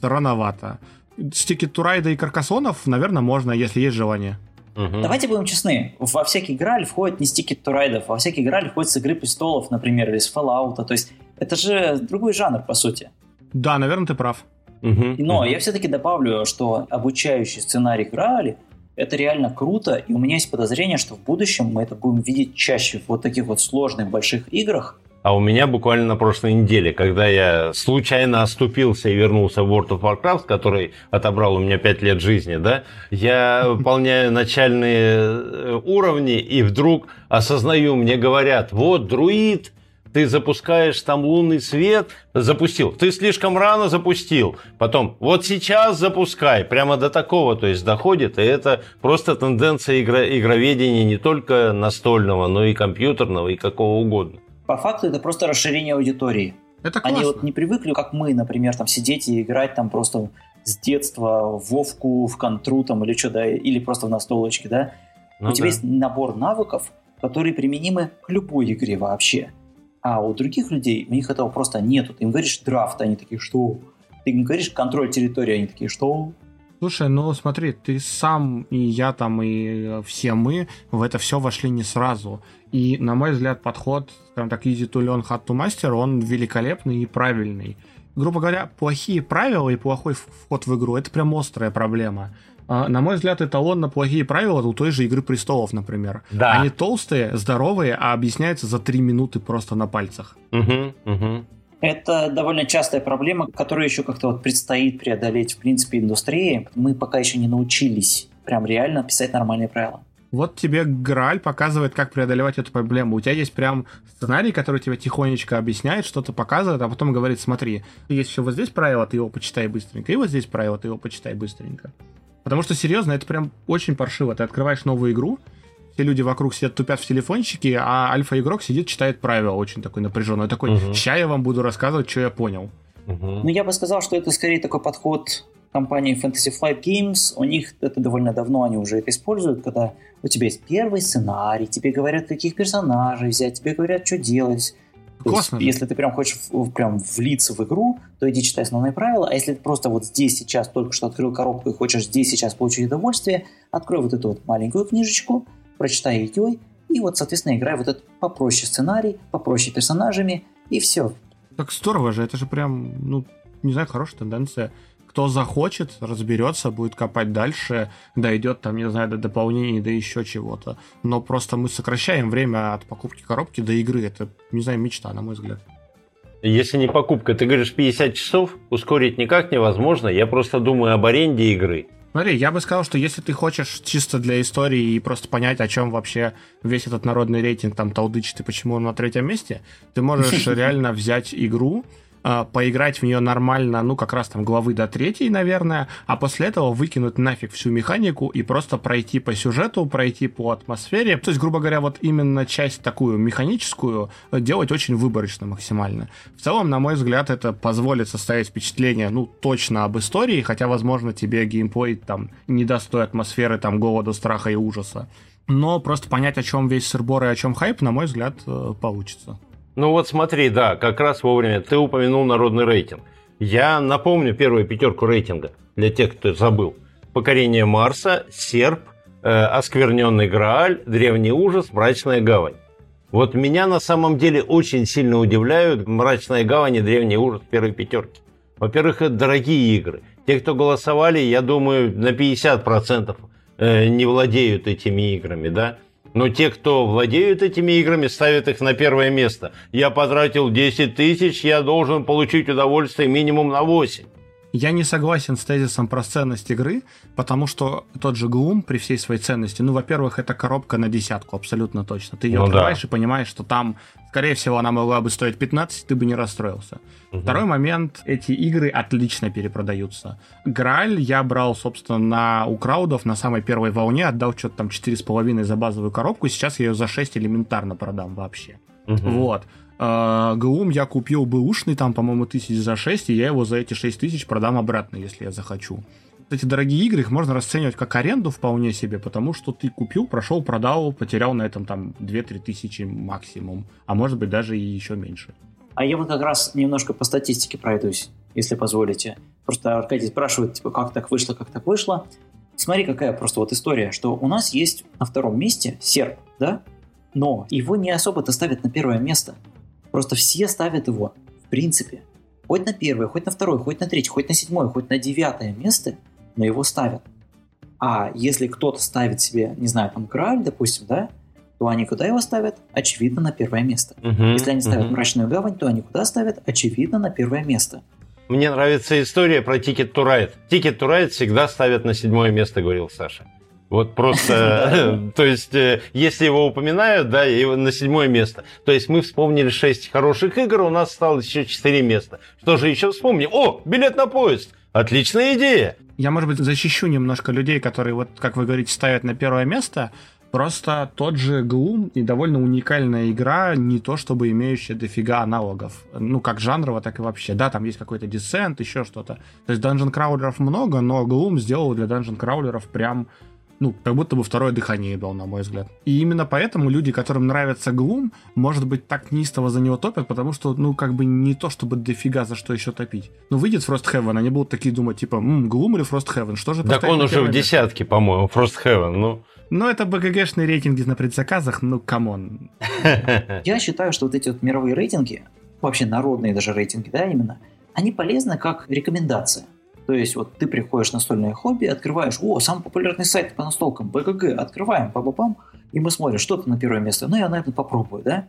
[SPEAKER 3] рановато. С Ticket to Ride и Каркасонов, наверное, можно, если есть желание.
[SPEAKER 1] Угу. Давайте будем честны, во всякий Грааль входит не стики Турайдов, во всякий Грааль входит с Игры Престолов, например, или с Fallout, то есть это же другой жанр, по сути.
[SPEAKER 3] Да, наверное, ты прав.
[SPEAKER 1] Угу. Но угу. я все-таки добавлю, что обучающий сценарий Граали это реально круто, и у меня есть подозрение, что в будущем мы это будем видеть чаще в вот таких вот сложных больших играх,
[SPEAKER 2] А у меня буквально на прошлой неделе, когда я случайно оступился и вернулся в World of Warcraft, который отобрал у меня 5 лет жизни, да, я выполняю начальные э, уровни, и вдруг осознаю, мне говорят, вот, друид, ты запускаешь там лунный свет, запустил, ты слишком рано запустил, потом вот сейчас запускай, прямо до такого, то есть доходит, и это просто тенденция игро- игроведения не только настольного, но и компьютерного, и какого угодно.
[SPEAKER 1] По факту это просто расширение аудитории.
[SPEAKER 3] Это классно.
[SPEAKER 1] Они вот не привыкли, как мы, например, там сидеть и играть там просто с детства в Вовку, в Контру там или что, да, или просто в настолочке, да.
[SPEAKER 2] Ну
[SPEAKER 1] у тебя
[SPEAKER 2] да.
[SPEAKER 1] есть набор навыков, которые применимы к любой игре вообще. А у других людей, у них этого просто нету. Ты им говоришь драфт, они такие, что? Ты им говоришь контроль территории, они такие, что?
[SPEAKER 3] Слушай, ну смотри, ты сам и я там, и все мы в это все вошли не сразу. И, на мой взгляд, подход, скажем так, easy to learn, hard to master, он великолепный и правильный. Грубо говоря, плохие правила и плохой вход в игру – это прям острая проблема. А, На мой взгляд, эталон на плохие правила у той же «Игры престолов», например.
[SPEAKER 2] Да.
[SPEAKER 3] Они толстые, здоровые, а объясняются за три минуты просто на пальцах.
[SPEAKER 2] Мгм, мгм.
[SPEAKER 1] Это довольно частая проблема, которую еще как-то вот предстоит преодолеть, в принципе, индустрии. Мы пока еще не научились прям реально писать нормальные правила.
[SPEAKER 3] Вот тебе Грааль показывает, как преодолевать эту проблему. У тебя есть прям сценарий, который тебе тихонечко объясняет, что-то показывает, а потом говорит, смотри, есть еще вот здесь правило, ты его почитай быстренько, и вот здесь правило, ты его почитай быстренько. Потому что, серьезно, это прям очень паршиво. Ты открываешь новую игру, все люди вокруг сидят, тупят в телефончике, а альфа-игрок сидит, читает правила очень такой напряженный. Такой,
[SPEAKER 2] Мгм.
[SPEAKER 3] ща я вам буду рассказывать, что я понял.
[SPEAKER 2] Мгм.
[SPEAKER 1] Ну, я бы сказал, что это скорее такой подход компании Fantasy Flight Games. У них это довольно давно, они уже это используют, когда у тебя есть первый сценарий, тебе говорят, каких персонажей взять, тебе говорят, что делать. Есть,
[SPEAKER 3] Классно же.
[SPEAKER 1] если ты прям хочешь в- прям влиться в игру, то иди читай основные правила, а если ты просто вот здесь сейчас только что открыл коробку и хочешь здесь сейчас получить удовольствие, открой вот эту вот маленькую книжечку, прочитай ее, и вот, соответственно, играй вот этот попроще сценарий, попроще персонажами, и все.
[SPEAKER 3] Так здорово же, это же прям, ну, не знаю, хорошая тенденция. Кто захочет, разберется, будет копать дальше, дойдет там, не знаю, до дополнений, до еще чего-то. Но просто мы сокращаем время от покупки коробки до игры. Это, не знаю, мечта, на мой взгляд.
[SPEAKER 2] Если не покупка, ты говоришь 50 часов, ускорить никак невозможно. Я просто думаю об аренде игры.
[SPEAKER 3] Смотри, я бы сказал, что если ты хочешь чисто для истории и просто понять, о чем вообще весь этот народный рейтинг там толдычит и почему он на третьем месте, ты можешь реально взять игру, поиграть в нее нормально, ну, как раз там главы до третьей, наверное, а после этого выкинуть нафиг всю механику и просто пройти по сюжету, пройти по атмосфере. То есть, грубо говоря, вот именно часть такую механическую э, делать очень выборочно максимально. В целом, на мой взгляд, это позволит составить впечатление, ну, точно об истории, хотя, возможно, тебе геймплей там не даст той атмосферы там голода, страха и ужаса. Но просто понять, о чем весь сырбор и о чем хайп, на мой взгляд, э, получится.
[SPEAKER 2] Ну вот смотри, да, как раз вовремя ты упомянул народный рейтинг. Я напомню первую пятерку рейтинга для тех, кто забыл. Покорение Марса, Серп, э, Оскверненный Грааль, Древний ужас, Мрачная гавань. Вот меня на самом деле очень сильно удивляют Мрачная гавань и Древний ужас первой пятерки. Во-первых, это дорогие игры. Те, кто голосовали, я думаю, на 50% э, не владеют этими играми, да? Но те, кто владеют этими играми, ставят их на первое место. Я потратил 10 тысяч, я должен получить удовольствие минимум на 8.
[SPEAKER 3] Я не согласен с тезисом про ценность игры, потому что тот же Gloom при всей своей ценности, ну, во-первых, это коробка на десятку, абсолютно точно. Ты ее
[SPEAKER 2] Ну да.
[SPEAKER 3] открываешь и понимаешь, что там, скорее всего, она могла бы стоить 15, ты бы не расстроился. Второй момент, эти игры отлично перепродаются. Грааль я брал, собственно, на, у краудов на самой первой волне, отдал что-то там 4,5 за базовую коробку, сейчас я ее за 6 элементарно продам вообще. Вот. А, Глум я купил бэушный, там, по-моему, тысяч за 6, и я его за эти 6 тысяч продам обратно, если я захочу. Эти дорогие игры, их можно расценивать как аренду вполне себе, потому что ты купил, прошел, продал, потерял на этом там 2-3 тысячи максимум, а может быть даже и еще меньше.
[SPEAKER 1] А я вот как раз немножко по статистике пройдусь, если позволите. Просто Аркадий спрашивает, типа, как так вышло, как так вышло. Смотри, какая просто вот история, что у нас есть на втором месте серп, да? Но его не особо-то ставят на первое место. Просто все ставят его, в принципе. Хоть на первое, хоть на второе, хоть на третье, хоть на седьмое, хоть на девятое место, но его ставят. А если кто-то ставит себе, не знаю, там, Грааль, допустим, да, то они куда его ставят? Очевидно, на первое место.
[SPEAKER 2] Угу,
[SPEAKER 1] Если они ставят
[SPEAKER 2] угу.
[SPEAKER 1] «Мрачную гавань», то они куда ставят? Очевидно, на первое место.
[SPEAKER 2] Мне нравится история про Ticket to Ride. Ticket to Ride всегда ставят на седьмое место, говорил Саша. Вот просто, то есть, э, если его упоминают, да, его на седьмое место. То есть мы вспомнили шесть хороших игр, у нас осталось еще четыре места. Что же еще вспомним? О, билет на поезд! Отличная идея!
[SPEAKER 3] Я, может быть, защищу немножко людей, которые, вот, как вы говорите, ставят на первое место. Просто тот же Gloom и довольно уникальная игра, не то чтобы имеющая дофига аналогов. Ну, как жанрово, так и вообще. Да, там есть какой-то десент, еще что-то. То есть данжен краулеров много, но Gloom сделал для данжен краулеров прям ну, как будто бы второе дыхание дал, на мой взгляд. И именно поэтому люди, которым нравится Gloom, может быть, так неистово за него топят, потому что, ну, как бы не то, чтобы дофига за что еще топить. Ну, выйдет Frost Heaven, они будут такие думать, типа, м, Gloom или Frost Heaven, что же
[SPEAKER 2] Так он уже в десятке, по-моему, Frosthaven, ну.
[SPEAKER 3] Ну, это BGG шные рейтинги на предзаказах, ну, come on.
[SPEAKER 1] Я считаю, что вот эти вот мировые рейтинги, вообще народные даже рейтинги, да, именно, они полезны как рекомендация. То есть вот ты приходишь на настольное хобби, открываешь, о, самый популярный сайт по настолкам, BGG, открываем, пам и мы смотрим, что то на первое место. Ну, я, наверное, попробую, да?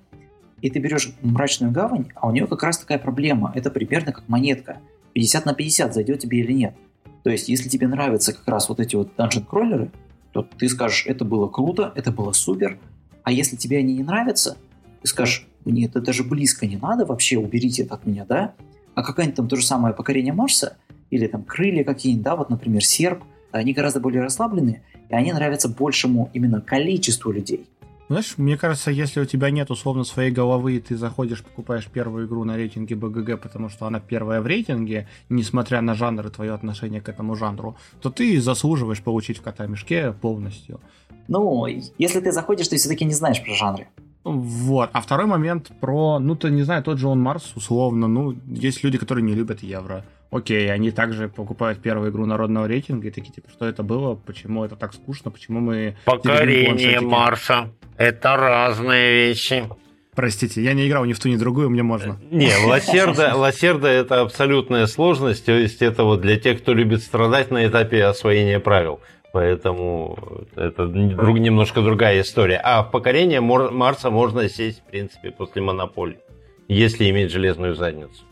[SPEAKER 1] И ты берешь мрачную гавань, а у нее как раз такая проблема. Это примерно как монетка. 50 на 50, зайдет тебе или нет. То есть, если тебе нравятся как раз вот эти вот данжен-кроллеры, то ты скажешь, это было круто, это было супер. А если тебе они не нравятся, ты скажешь, мне это даже близко не надо, вообще уберите это от меня, да? А какое-нибудь там то же самое покорение Марса, или там крылья какие-нибудь, да, вот, например, серп, они гораздо более расслабленные, и они нравятся большему именно количеству людей.
[SPEAKER 3] Знаешь, мне кажется, если у тебя нет условно своей головы, и ты заходишь, покупаешь первую игру на рейтинге БГГ, потому что она первая в рейтинге, несмотря на жанр и твое отношение к этому жанру, то ты заслуживаешь получить в кота-мешке полностью.
[SPEAKER 1] Ну, если ты заходишь, ты все-таки не знаешь про жанры.
[SPEAKER 3] Вот. А второй момент про, ну, то не знаю, тот же он Марс, условно. Ну, есть люди, которые не любят евро. Окей, они также покупают первую игру народного рейтинга и такие, типа, что это было, почему это так скучно, почему мы...
[SPEAKER 2] Покорение
[SPEAKER 3] планшетики?»
[SPEAKER 2] Марса. Это разные вещи.
[SPEAKER 3] Простите, я не играл ни в ту, ни в другую, мне можно.
[SPEAKER 2] Не, Лассерда, Лассерда это абсолютная сложность, то есть это вот для тех, кто любит страдать на этапе освоения правил. Поэтому это друг, немножко другая история. А в покорение Марса можно сесть, в принципе, после монополии, если иметь железную задницу.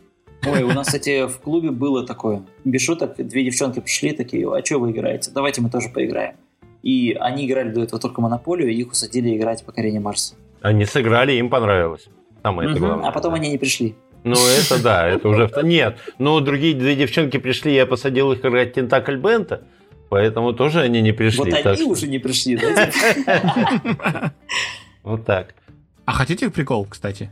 [SPEAKER 1] Ой, у нас, кстати, в клубе было такое. Без шуток, две девчонки пришли такие, а что вы играете? Давайте мы тоже поиграем. И они играли до этого только Монополию, и их усадили играть покорение Марса.
[SPEAKER 2] Они сыграли, им понравилось. Самое это
[SPEAKER 1] Мгм,
[SPEAKER 2] главное.
[SPEAKER 1] А потом
[SPEAKER 2] да.
[SPEAKER 1] они не пришли.
[SPEAKER 2] Ну, это да, это уже... Нет, но другие две девчонки пришли, я посадил их играть Тентакль Бента, поэтому тоже они не пришли.
[SPEAKER 1] вот они уже не пришли, да? типа?
[SPEAKER 2] Вот так.
[SPEAKER 3] А хотите прикол, кстати?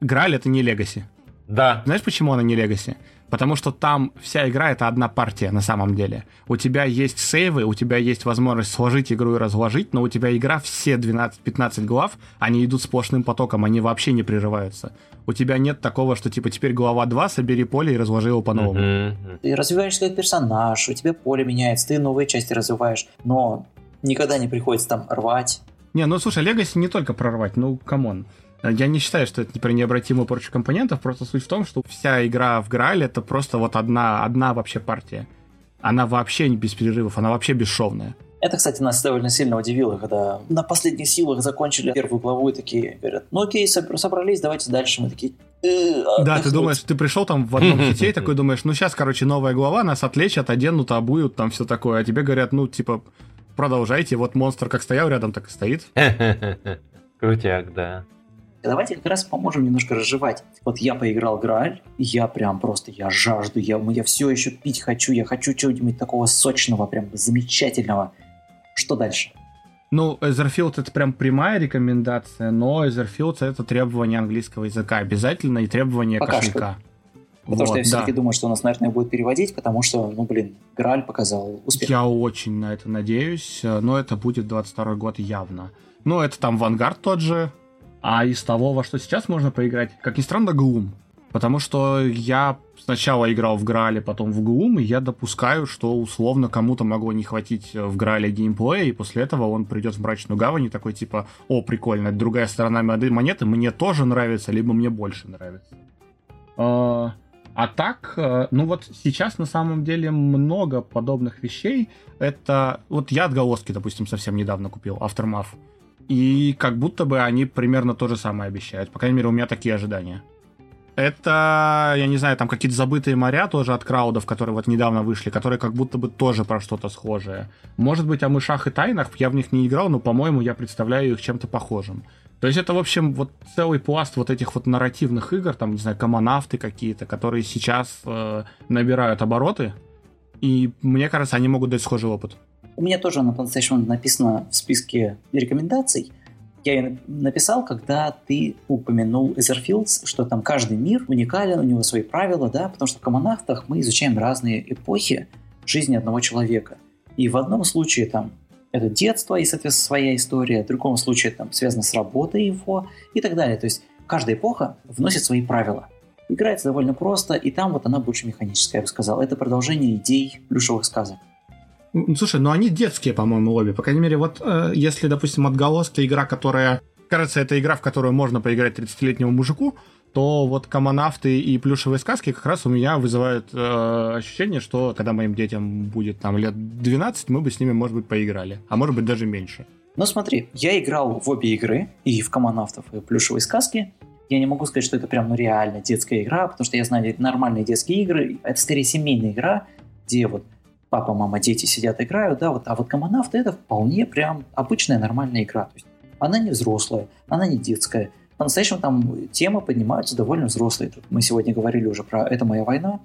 [SPEAKER 3] Граль это не Легаси.
[SPEAKER 2] Да.
[SPEAKER 3] Знаешь, почему она не Легаси? Потому что там вся игра это одна партия на самом деле. У тебя есть сейвы, у тебя есть возможность сложить игру и разложить, но у тебя игра все 12-15 глав, они идут сплошным потоком, они вообще не прерываются. У тебя нет такого, что типа теперь глава 2, собери поле и разложи его по-новому.
[SPEAKER 2] Мгм.
[SPEAKER 1] Ты развиваешься как персонаж, у тебя поле меняется, ты новые части развиваешь, но никогда не приходится там рвать.
[SPEAKER 3] Не, ну слушай, Legacy не только про рвать, ну come on. Я не считаю, что это про необратимую порчу компонентов, просто суть в том, что вся игра в Грааль это просто вот одна, одна вообще партия. Она вообще не без перерывов, она вообще бесшовная.
[SPEAKER 1] Это, кстати, нас довольно сильно удивило, когда на последних силах закончили первую главу и такие говорят, ну окей, соб- собрались, давайте дальше. Мы такие, «Э,
[SPEAKER 3] Да, ты
[SPEAKER 1] отдохнуть».
[SPEAKER 3] думаешь, ты пришел там в одном хите и такой думаешь, ну сейчас, короче, новая глава, нас отлечат, оденут, обуют, там все такое. А тебе говорят, ну, типа, продолжайте, вот монстр как стоял рядом, так и стоит.
[SPEAKER 2] Крутяк, да.
[SPEAKER 1] Давайте как раз поможем немножко разжевать. Вот я поиграл Грааль, я прям просто, я жажду, я, я все еще пить хочу, я хочу чего-нибудь такого сочного, прям замечательного. Что дальше?
[SPEAKER 3] Ну, Etherfield это прям прямая рекомендация, но Etherfield это требование английского языка обязательно и требование
[SPEAKER 1] Пока
[SPEAKER 3] кошелька.
[SPEAKER 1] Потому
[SPEAKER 3] Вот,
[SPEAKER 1] что я
[SPEAKER 3] да.
[SPEAKER 1] все-таки думаю, что у нас, наверное, будет переводить, потому что, ну, блин, Грааль показал успех.
[SPEAKER 3] Я очень на это надеюсь, но это будет 22 год явно. Ну, это там Vanguard тот же, а из того, во что сейчас можно поиграть, как ни странно, Gloom. Потому что я сначала играл в Граале, потом в Gloom, и я допускаю, что условно кому-то могло не хватить э, в Граале геймплея, и после этого он придет в Мрачную Гавань и такой типа, о, прикольно, это другая сторона монеты, мне тоже нравится, либо мне больше нравится. А, а так, э, ну вот сейчас на самом деле много подобных вещей. Это вот я отголоски, допустим, совсем недавно купил, Aftermath. И как будто бы они примерно то же самое обещают. По крайней мере, у меня такие ожидания. Это, я не знаю, там какие-то забытые моря тоже от краудов, которые вот недавно вышли, которые как будто бы тоже про что-то схожее. Может быть, о мышах и тайнах, я в них не играл, но, по-моему, я представляю их чем-то похожим. То есть это, в общем, вот целый пласт вот этих вот нарративных игр, там, не знаю, комонавты какие-то, которые сейчас э, набирают обороты, и мне кажется, они могут дать схожий опыт.
[SPEAKER 1] У меня тоже на PlayStation написано в списке рекомендаций. Я ее написал, когда ты упомянул Etherfields, что там каждый мир уникален, у него свои правила, да, потому что в коммонавтах мы изучаем разные эпохи жизни одного человека. И в одном случае там это детство и, соответственно, своя история, в другом случае там связано с работой его и так далее. То есть каждая эпоха вносит свои правила. Играется довольно просто, и там вот она больше механическая, я бы сказал. Это продолжение идей плюшевых сказок.
[SPEAKER 3] Слушай, ну они детские, по-моему, обе. По крайней мере, вот э, если, допустим, отголоски игра, которая... Кажется, это игра, в которую можно поиграть 30-летнему мужику, то вот комонавты и плюшевые сказки как раз у меня вызывают э, ощущение, что когда моим детям будет там лет 12, мы бы с ними, может быть, поиграли. А может быть, даже меньше.
[SPEAKER 1] Ну смотри, я играл в обе игры, и в комонавтов, и в плюшевые сказки. Я не могу сказать, что это прям ну, реально детская игра, потому что я знаю нормальные детские игры. Это скорее семейная игра, где вот папа, мама, дети сидят, играют, да, вот, а вот коммонавты это вполне прям обычная нормальная игра. То есть она не взрослая, она не детская. По-настоящему там темы поднимаются довольно взрослые. Тут мы сегодня говорили уже про «Это моя война».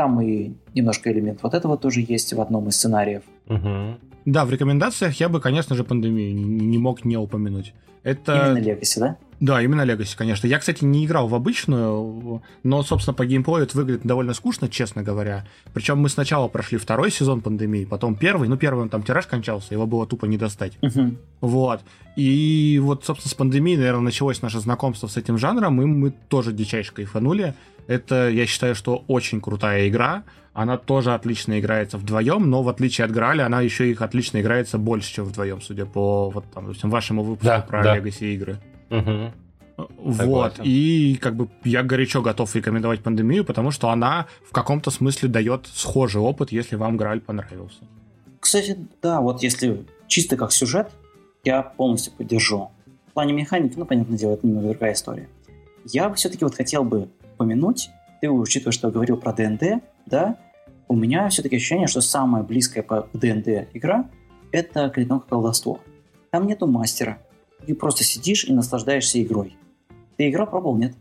[SPEAKER 1] Там и немножко элемент вот этого тоже есть в одном из сценариев.
[SPEAKER 3] Угу. Да, в рекомендациях я бы, конечно же, пандемию не мог не упомянуть. Это...
[SPEAKER 1] Именно Legacy, да?
[SPEAKER 3] Да, именно Legacy, конечно. Я, кстати, не играл в обычную, но, собственно, по геймплею это выглядит довольно скучно, честно говоря. Причем мы сначала прошли второй сезон пандемии, потом первый. Ну, первый он там тираж кончался, его было тупо не достать.
[SPEAKER 1] Угу.
[SPEAKER 3] Вот. И вот, собственно, с пандемией, наверное, началось наше знакомство с этим жанром, и мы тоже дичайше кайфанули. Это, я считаю, что очень крутая игра. Она тоже отлично играется вдвоем, но в отличие от Граля, она еще их отлично играется больше, чем вдвоем, судя по вот там, допустим, вашему выпуску да, про да. Legacy игры.
[SPEAKER 2] Угу.
[SPEAKER 3] Вот, Согласен. и как бы я горячо готов рекомендовать пандемию, потому что она в каком-то смысле дает схожий опыт, если вам Грааль понравился.
[SPEAKER 1] Кстати, да, вот если чисто как сюжет, я полностью поддержу. В плане механики, ну, понятное дело, это немного другая история. Я бы все-таки вот хотел бы упомянуть, ты учитывая, что я говорил про ДНД, да, у меня все-таки ощущение, что самая близкая по ДНД игра — это клинок колдовство. Там нету мастера. Ты просто сидишь и наслаждаешься игрой. Ты играл, пробовал, нет?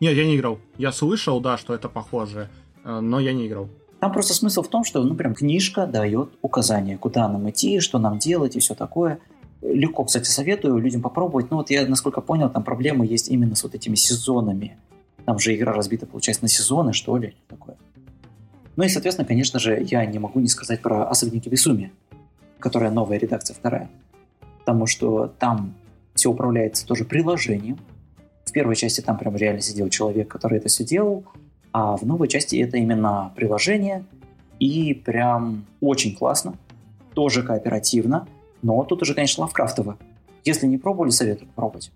[SPEAKER 3] Нет, я не играл. Я слышал, да, что это похоже, э, но я не играл.
[SPEAKER 1] Там просто смысл в том, что, ну, прям книжка дает указания, куда нам идти, что нам делать и все такое. Легко, кстати, советую людям попробовать. Но вот я, насколько понял, там проблемы есть именно с вот этими сезонами. Там же игра разбита, получается, на сезоны, что ли, такое. Ну и, соответственно, конечно же, я не могу не сказать про «Особенники Безумия», которая новая редакция вторая. Потому что там все управляется тоже приложением, в первой части там прям реально сидел человек, который это все делал, а в новой части это именно приложение, и прям очень классно, тоже кооперативно, но тут уже, конечно, лавкрафтово. Если не пробовали, советую попробовать.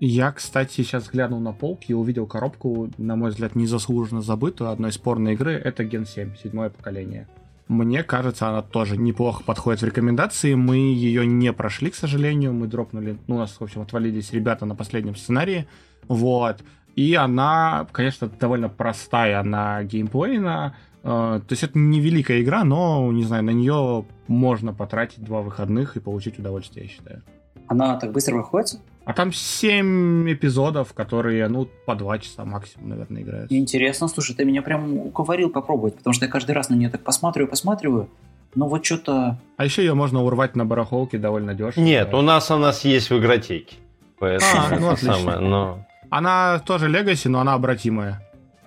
[SPEAKER 3] Я, кстати, сейчас глянул на полки и увидел коробку, на мой взгляд, незаслуженно забытую одной спорной игры. Это Gen 7, седьмое поколение. Мне кажется, она тоже неплохо подходит в рекомендации. Мы ее не прошли, к сожалению. Мы дропнули, ну, у нас, в общем, отвалились ребята на последнем сценарии. Вот. И она, конечно, довольно простая на геймплейна. Э, то есть это не великая игра, но, не знаю, на нее можно потратить два выходных и получить удовольствие, я считаю.
[SPEAKER 1] Она так быстро выходит?
[SPEAKER 3] А там 7 эпизодов, которые, ну, по 2 часа максимум, наверное, играют.
[SPEAKER 1] Интересно, слушай, ты меня прям уговорил попробовать, потому что я каждый раз на нее так посматриваю, посматриваю, ну вот что-то...
[SPEAKER 3] А еще ее можно урвать на барахолке довольно дешево.
[SPEAKER 2] Нет, у нас она есть в игротеке.
[SPEAKER 3] Поэтому а, ну, отлично. Самое, но... Она тоже легаси, но она обратимая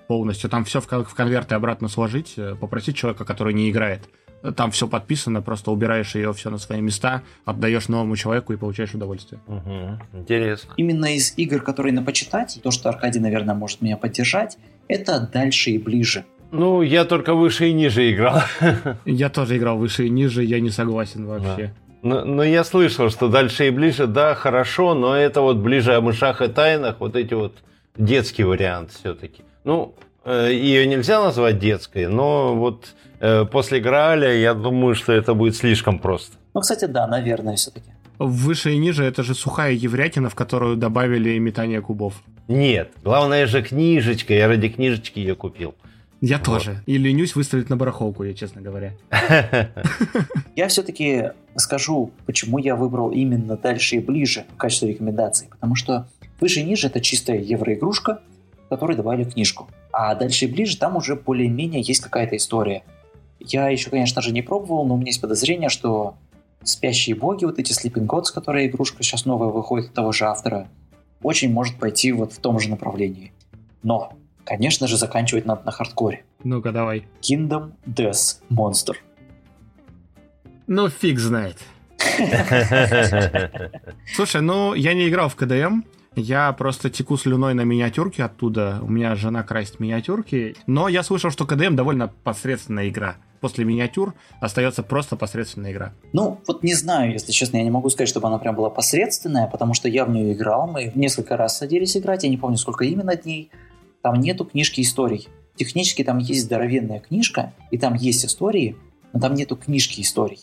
[SPEAKER 3] полностью. Там все в конверты обратно сложить, э, попросить человека, который не играет. Там все подписано, просто убираешь ее все на свои места, отдаешь новому человеку и получаешь удовольствие.
[SPEAKER 2] Угу. Интересно.
[SPEAKER 1] Именно из игр, которые на почитать, то, что Аркадий, наверное, может меня поддержать, это дальше и ближе.
[SPEAKER 2] Ну, я только выше и ниже играл.
[SPEAKER 3] Я тоже играл выше и ниже, я не согласен вообще. Да.
[SPEAKER 2] Но, но я слышал, что дальше и ближе, да, хорошо, но это вот ближе о мышах и тайнах, вот эти вот детский вариант все-таки. Ну, ее нельзя назвать детской, но вот э, после Грааля я думаю, что это будет слишком просто.
[SPEAKER 1] Ну, кстати, да, наверное, все-таки.
[SPEAKER 3] выше и ниже это же сухая еврятина, в которую добавили метание кубов.
[SPEAKER 2] Нет, главное же книжечка, я ради книжечки ее купил.
[SPEAKER 3] Я вот. тоже. И ленюсь выставить на барахолку, я честно говоря.
[SPEAKER 1] Я все-таки скажу, почему я выбрал именно дальше и ближе в качестве рекомендаций. Потому что выше и ниже это чистая евроигрушка, в которой добавили книжку. А дальше и ближе там уже более-менее есть какая-то история. Я еще, конечно же, не пробовал, но у меня есть подозрение, что «Спящие боги», вот эти Sleeping Gods, которая игрушка сейчас новая выходит от того же автора, очень может пойти вот в том же направлении. Но Конечно же, заканчивать надо на хардкоре.
[SPEAKER 3] Ну-ка, давай.
[SPEAKER 1] Kingdom Death Monster.
[SPEAKER 3] Ну, фиг знает. Слушай, ну, я не играл в КДМ, я просто теку слюной на миниатюрки оттуда. У меня жена красит миниатюрки. Но я слышал, что КДМ довольно посредственная игра. После миниатюр остается просто посредственная игра.
[SPEAKER 1] Ну, вот не знаю, если честно, я не могу сказать, чтобы она прям была посредственная, потому что я в нее играл, мы несколько раз садились играть, я не помню, сколько именно дней. Там нету книжки историй. Технически там есть здоровенная книжка, и там есть истории, но там нету книжки историй.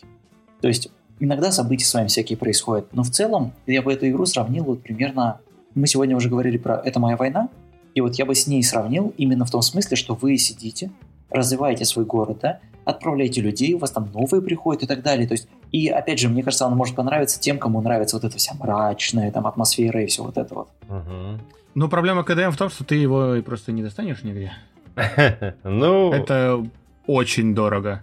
[SPEAKER 1] То есть иногда события с вами всякие происходят, но в целом я бы эту игру сравнил вот примерно... Мы сегодня уже говорили про «Это моя война», и вот я бы с ней сравнил именно в том смысле, что вы сидите, развиваете свой город, да, отправляете людей, у вас там новые приходят и так далее. То есть, и опять же, мне кажется, он может понравиться тем, кому нравится вот эта вся мрачная там атмосфера и все вот это вот.
[SPEAKER 3] Угу. Ну, проблема КДМ в том, что ты его просто не достанешь нигде.
[SPEAKER 2] Ну...
[SPEAKER 3] Это очень дорого.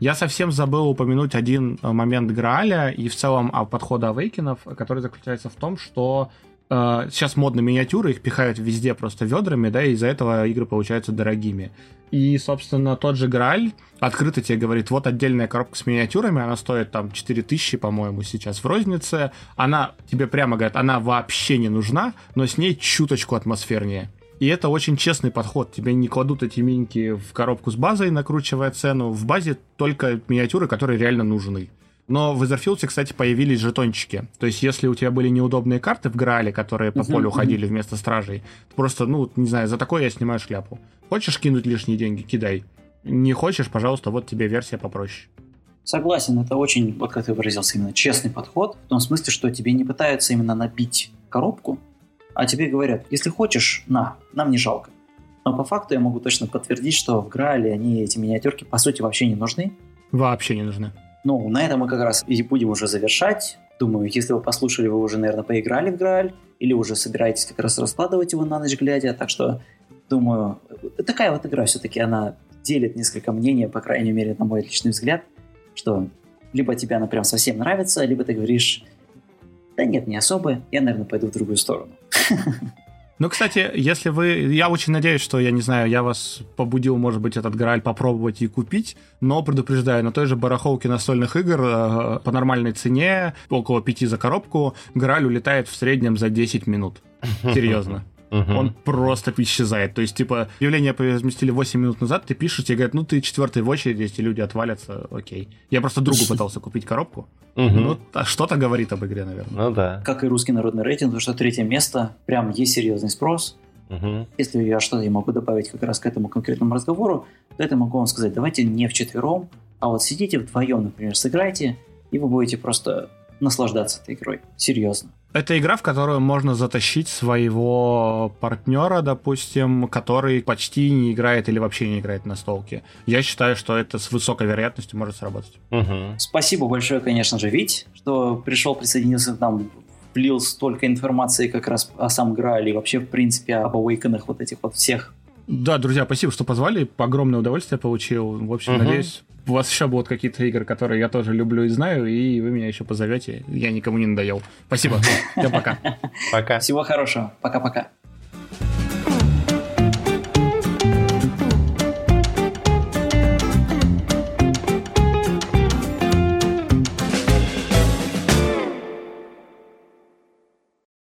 [SPEAKER 3] Я совсем забыл упомянуть один момент Грааля и в целом подхода Авейкинов, который заключается в том, что сейчас модно миниатюры, их пихают везде просто ведрами, да, и из-за этого игры получаются дорогими. И, собственно, тот же Грааль открыто тебе говорит, вот отдельная коробка с миниатюрами, она стоит там 4000, по-моему, сейчас в рознице. Она тебе прямо говорит, она вообще не нужна, но с ней чуточку атмосфернее. И это очень честный подход. Тебе не кладут эти миньки в коробку с базой, накручивая цену. В базе только миниатюры, которые реально нужны. Но в Etherfield, кстати, появились жетончики. То есть, если у тебя были неудобные карты в Граале, которые по полю ходили вместо стражей, просто, ну, не знаю, за такое я снимаю шляпу. Хочешь кинуть лишние деньги? Кидай. Не хочешь, пожалуйста, вот тебе версия попроще.
[SPEAKER 1] Согласен, это очень, вот как ты выразился, именно честный подход, в том смысле, что тебе не пытаются именно набить коробку, а тебе говорят, если хочешь, на, нам не жалко. Но по факту я могу точно подтвердить, что в Граале они, эти миниатюрки, по сути, вообще не нужны.
[SPEAKER 3] Вообще не нужны.
[SPEAKER 1] Ну, на этом мы как раз и будем уже завершать. Думаю, если вы послушали, вы уже, наверное, поиграли в Грааль, или уже собираетесь как раз раскладывать его на ночь глядя. Так что, думаю, такая вот игра все-таки, она делит несколько мнений, по крайней мере, на мой личный взгляд, что либо тебе она прям совсем нравится, либо ты говоришь, да нет, не особо, я, наверное, пойду в другую сторону.
[SPEAKER 3] Ну, кстати, если вы... Я очень надеюсь, что, я не знаю, я вас побудил, может быть, этот Грааль попробовать и купить, но предупреждаю, на той же барахолке настольных игр э, по нормальной цене, около 5 за коробку, Грааль улетает в среднем за 10 минут. Серьезно. Угу. Он просто исчезает. То есть, типа, объявление разместили 8 минут назад, ты пишешь, тебе говорят, ну ты четвертый в очереди, эти люди отвалятся, окей. Я просто другу пытался купить коробку. Угу. Ну, а что-то говорит об игре, наверное.
[SPEAKER 2] Ну да.
[SPEAKER 1] Как и русский народный рейтинг, потому что третье место, прям есть серьезный спрос. Угу. Если я что-то могу добавить как раз к этому конкретному разговору, то это могу вам сказать, давайте не вчетвером, а вот сидите вдвоем, например, сыграйте, и вы будете просто наслаждаться этой игрой. Серьезно.
[SPEAKER 3] Это игра, в которую можно затащить своего партнера, допустим, который почти не играет или вообще не играет на столке. Я считаю, что это с высокой вероятностью может сработать.
[SPEAKER 1] Угу. Спасибо большое, конечно же, Вить, что пришел, присоединился к нам, влил столько информации как раз о сам Граале и вообще, в принципе, об Awaken'ах вот этих вот всех.
[SPEAKER 3] Да, друзья, спасибо, что позвали. Огромное удовольствие получил. В общем, угу. надеюсь, у вас еще будут какие-то игры, которые я тоже люблю и знаю, и вы меня еще позовете. Я никому не надоел. Спасибо. Всем пока.
[SPEAKER 2] Пока.
[SPEAKER 1] Всего хорошего. Пока-пока.